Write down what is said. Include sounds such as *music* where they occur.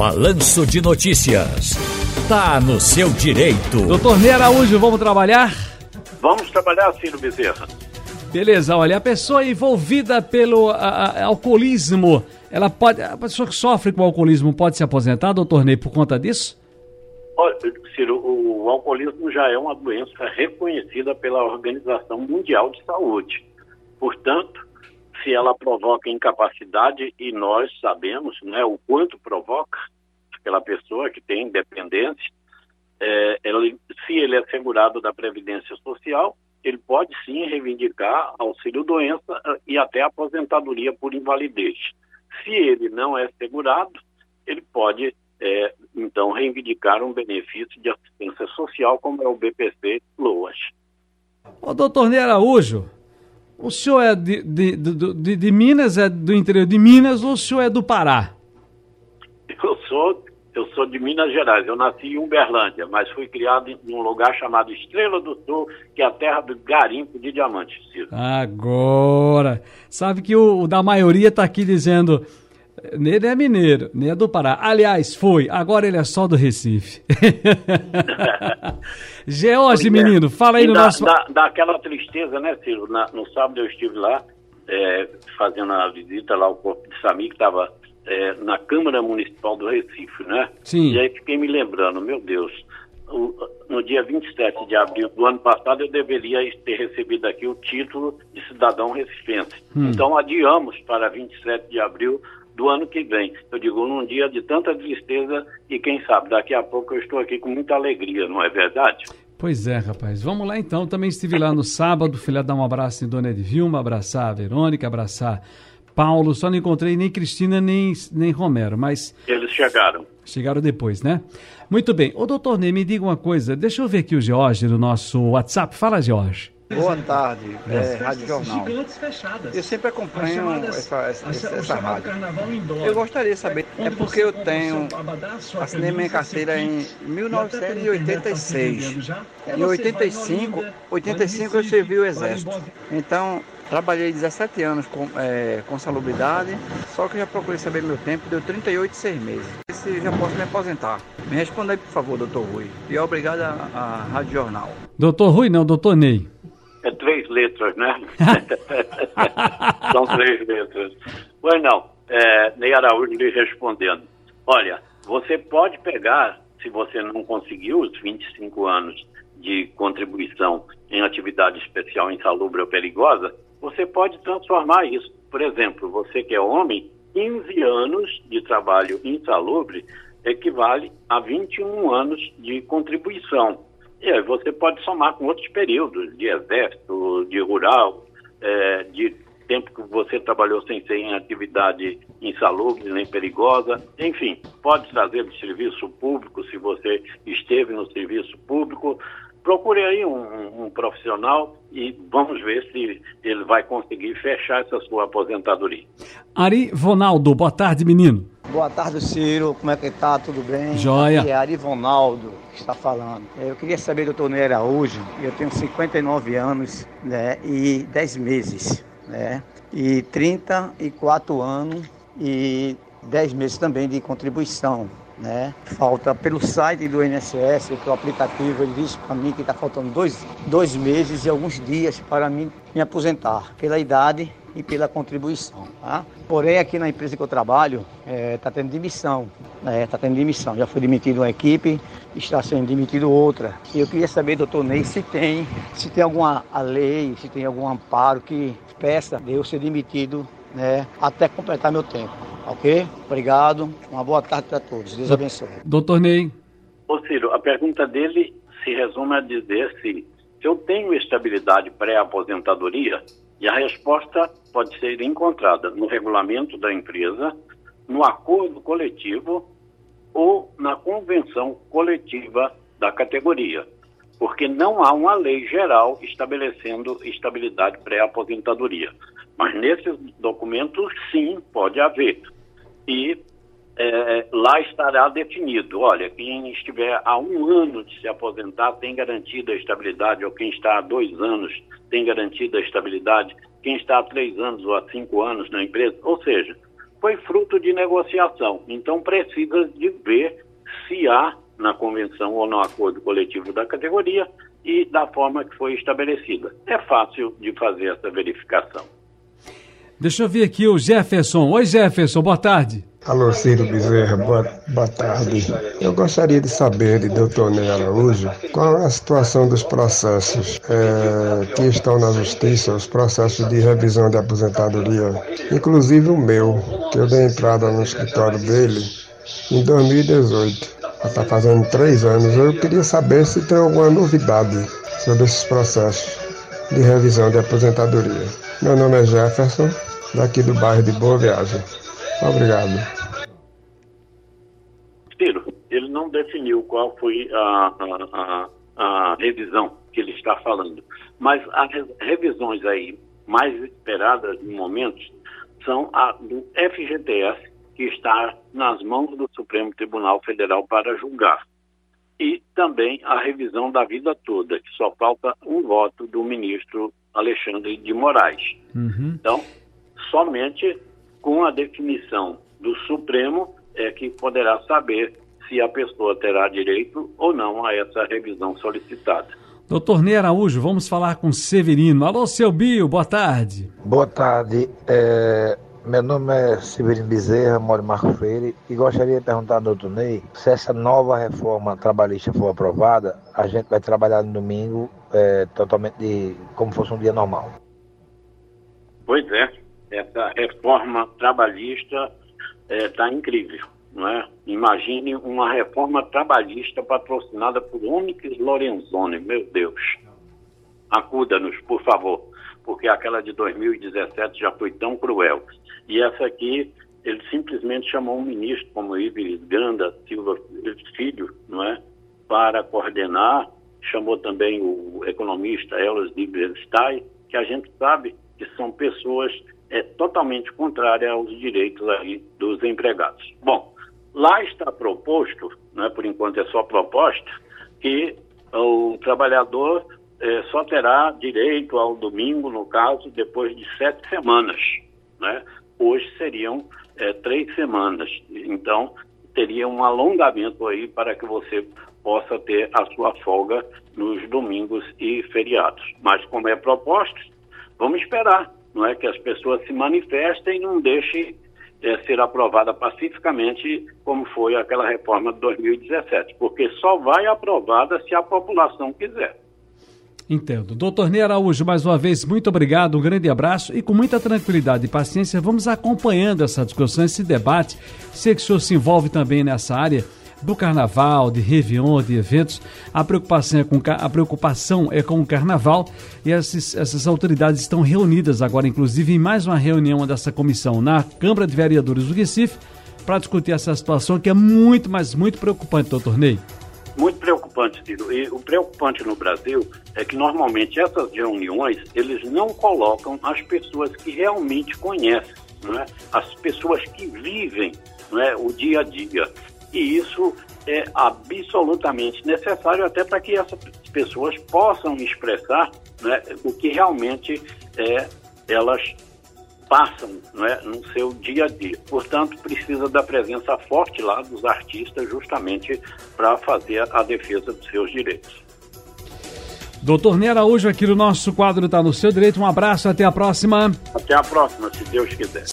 Balanço de Notícias. Tá no seu direito. Doutor Ney Araújo, vamos trabalhar? Vamos trabalhar, Ciro Bezerra. Beleza, olha, a pessoa envolvida pelo a, a, alcoolismo, ela pode, a pessoa que sofre com alcoolismo pode se aposentar, doutor Ney, por conta disso? Olha, Ciro, o, o alcoolismo já é uma doença reconhecida pela Organização Mundial de Saúde. Portanto, se ela provoca incapacidade, e nós sabemos né, o quanto provoca aquela pessoa que tem dependência, é, se ele é segurado da Previdência Social, ele pode sim reivindicar auxílio-doença eh, e até aposentadoria por invalidez. Se ele não é segurado, ele pode, é, então, reivindicar um benefício de assistência social, como é o BPC LOAS. Ô, doutor Ney Araújo, o senhor é de, de, de, de, Minas, é do interior de Minas ou o senhor é do Pará? Eu sou, eu sou de Minas Gerais. Eu nasci em Uberlândia, mas fui criado em um lugar chamado Estrela do Sul, que é a terra do garimpo de diamantes, Ciro. Agora! Sabe que o, o da maioria está aqui dizendo ele é mineiro, nem é do Pará. Aliás, foi. Agora ele é só do Recife. *laughs* George, é. menino, fala aí no dá, nosso. Dá, dá aquela tristeza, né, Ciro? Na, no sábado eu estive lá, é, fazendo a visita lá ao Corpo de Sami, que estava é, na Câmara Municipal do Recife, né? Sim. E aí fiquei me lembrando, meu Deus, o, no dia 27 de abril do ano passado eu deveria ter recebido aqui o título de cidadão recifense. Hum. Então adiamos para 27 de abril do ano que vem. Eu digo, num dia de tanta tristeza e quem sabe, daqui a pouco eu estou aqui com muita alegria, não é verdade? Pois é, rapaz. Vamos lá então. Também estive lá no sábado, fui lá dar um abraço em Dona Edvilma, abraçar a Verônica, abraçar Paulo. Só não encontrei nem Cristina nem, nem Romero, mas. Eles chegaram. Chegaram depois, né? Muito bem. Ô, doutor Ney, me diga uma coisa. Deixa eu ver aqui o George no nosso WhatsApp. Fala, George. Boa tarde, é, Rádio Jornal. Eu sempre acompanho essa, essa, essa, essa rádio. Eu gostaria de saber, é porque eu tenho, assinei minha carteira em 1986. Em 85, 85 eu servi o Exército. Então, trabalhei 17 anos com, é, com salubridade, só que já procurei saber meu tempo, deu 38 e 6 meses. Se já posso me aposentar. Me responda aí, por favor, doutor Rui. E obrigado à Rádio Jornal. Doutor Rui, não, doutor Ney. Três letras, né? *laughs* São três letras. Pois não, é, Ney Araújo lhe respondendo. Olha, você pode pegar, se você não conseguiu os 25 anos de contribuição em atividade especial insalubre ou perigosa, você pode transformar isso. Por exemplo, você que é homem, 15 anos de trabalho insalubre equivale a 21 anos de contribuição. E aí você pode somar com outros períodos, de exército, de rural, é, de tempo que você trabalhou sem ser em atividade insalubre nem perigosa, enfim, pode trazer de serviço público se você esteve no serviço público. Procure aí um, um profissional e vamos ver se ele vai conseguir fechar essa sua aposentadoria. Ari Vonaldo, boa tarde, menino. Boa tarde, Ciro. Como é que tá? Tudo bem? Joia. Aqui é Ari Vonaldo que está falando. Eu queria saber, doutor Ney Araújo, eu tenho 59 anos né, e 10 meses, né? E 34 anos e 10 meses também de contribuição. Né? Falta pelo site do INSS, o aplicativo, ele diz para mim que está faltando dois, dois meses e alguns dias para mim me aposentar, pela idade e pela contribuição. Tá? Porém, aqui na empresa que eu trabalho, está é, tá tendo demissão. Está é, tá tendo demissão. Já foi demitido uma equipe, está sendo demitido outra. E eu queria saber, doutor Ney, se tem, se tem alguma lei, se tem algum amparo que peça de eu ser demitido né, até completar meu tempo. Ok? Obrigado. Uma boa tarde para todos. Deus abençoe. Doutor Ney. Ô Ciro, a pergunta dele se resume a dizer se, se eu tenho estabilidade pré-aposentadoria, e a resposta pode ser encontrada no regulamento da empresa, no acordo coletivo ou na convenção coletiva da categoria, porque não há uma lei geral estabelecendo estabilidade pré-aposentadoria. Mas nesses documentos, sim, pode haver. E é, lá estará definido: olha, quem estiver há um ano de se aposentar tem garantida a estabilidade, ou quem está há dois anos tem garantida a estabilidade, quem está há três anos ou há cinco anos na empresa. Ou seja, foi fruto de negociação. Então precisa de ver se há na convenção ou no acordo coletivo da categoria e da forma que foi estabelecida. É fácil de fazer essa verificação. Deixa eu ver aqui o Jefferson. Oi, Jefferson, boa tarde. Alô, Ciro Bezerra, boa, boa tarde. Eu gostaria de saber, de doutor Ney Araújo, qual é a situação dos processos é, que estão na justiça, os processos de revisão de aposentadoria, inclusive o meu, que eu dei entrada no escritório dele em 2018. Já está fazendo três anos. Eu queria saber se tem alguma novidade sobre esses processos de revisão de aposentadoria. Meu nome é Jefferson daqui do bairro de Boa Viagem. Obrigado. Ciro, ele não definiu qual foi a, a, a, a revisão que ele está falando, mas as revisões aí mais esperadas no momento são a do FGTS, que está nas mãos do Supremo Tribunal Federal para julgar. E também a revisão da vida toda, que só falta um voto do ministro Alexandre de Moraes. Uhum. Então, somente com a definição do Supremo é que poderá saber se a pessoa terá direito ou não a essa revisão solicitada. Doutor Ney Araújo, vamos falar com Severino. Alô, seu Bio, boa tarde. Boa tarde. É, meu nome é Severino Bezerra, moro em Marco Freire e gostaria de perguntar ao doutor Ney se essa nova reforma trabalhista for aprovada, a gente vai trabalhar no domingo é, totalmente de, como fosse um dia normal. Pois é, essa reforma trabalhista está é, incrível. Não é? Imagine uma reforma trabalhista patrocinada por Onyx Lorenzoni, meu Deus. Acuda-nos, por favor, porque aquela de 2017 já foi tão cruel. E essa aqui, ele simplesmente chamou um ministro como Ives Ganda Silva Filho, não é? para coordenar, chamou também o economista Elos Diebenstein, que a gente sabe que são pessoas é, totalmente contrárias aos direitos aí dos empregados. Bom, lá está proposto, né, por enquanto é só proposta, que o trabalhador é, só terá direito ao domingo, no caso, depois de sete semanas. Né? hoje seriam é, três semanas. Então, teria um alongamento aí para que você possa ter a sua folga nos domingos e feriados. Mas como é proposto, vamos esperar, não é que as pessoas se manifestem e não deixem é, ser aprovada pacificamente como foi aquela reforma de 2017, porque só vai aprovada se a população quiser. Entendo. Doutor Ney Araújo, mais uma vez, muito obrigado, um grande abraço e com muita tranquilidade e paciência vamos acompanhando essa discussão, esse debate. Sei que o senhor se envolve também nessa área do carnaval, de Réveillon, de eventos. A preocupação é com, a preocupação é com o carnaval e essas, essas autoridades estão reunidas agora, inclusive, em mais uma reunião dessa comissão na Câmara de Vereadores do Recife para discutir essa situação que é muito, mas muito preocupante, doutor Ney muito preocupante, Ciro. E o preocupante no Brasil é que normalmente essas reuniões eles não colocam as pessoas que realmente conhecem, não é? as pessoas que vivem não é? o dia a dia. E isso é absolutamente necessário até para que essas pessoas possam expressar é? o que realmente é, elas passam é, no seu dia a dia. Portanto, precisa da presença forte lá dos artistas, justamente para fazer a defesa dos seus direitos. Doutor Ney Araújo, aqui no nosso quadro está no seu direito. Um abraço, até a próxima. Até a próxima, se Deus quiser.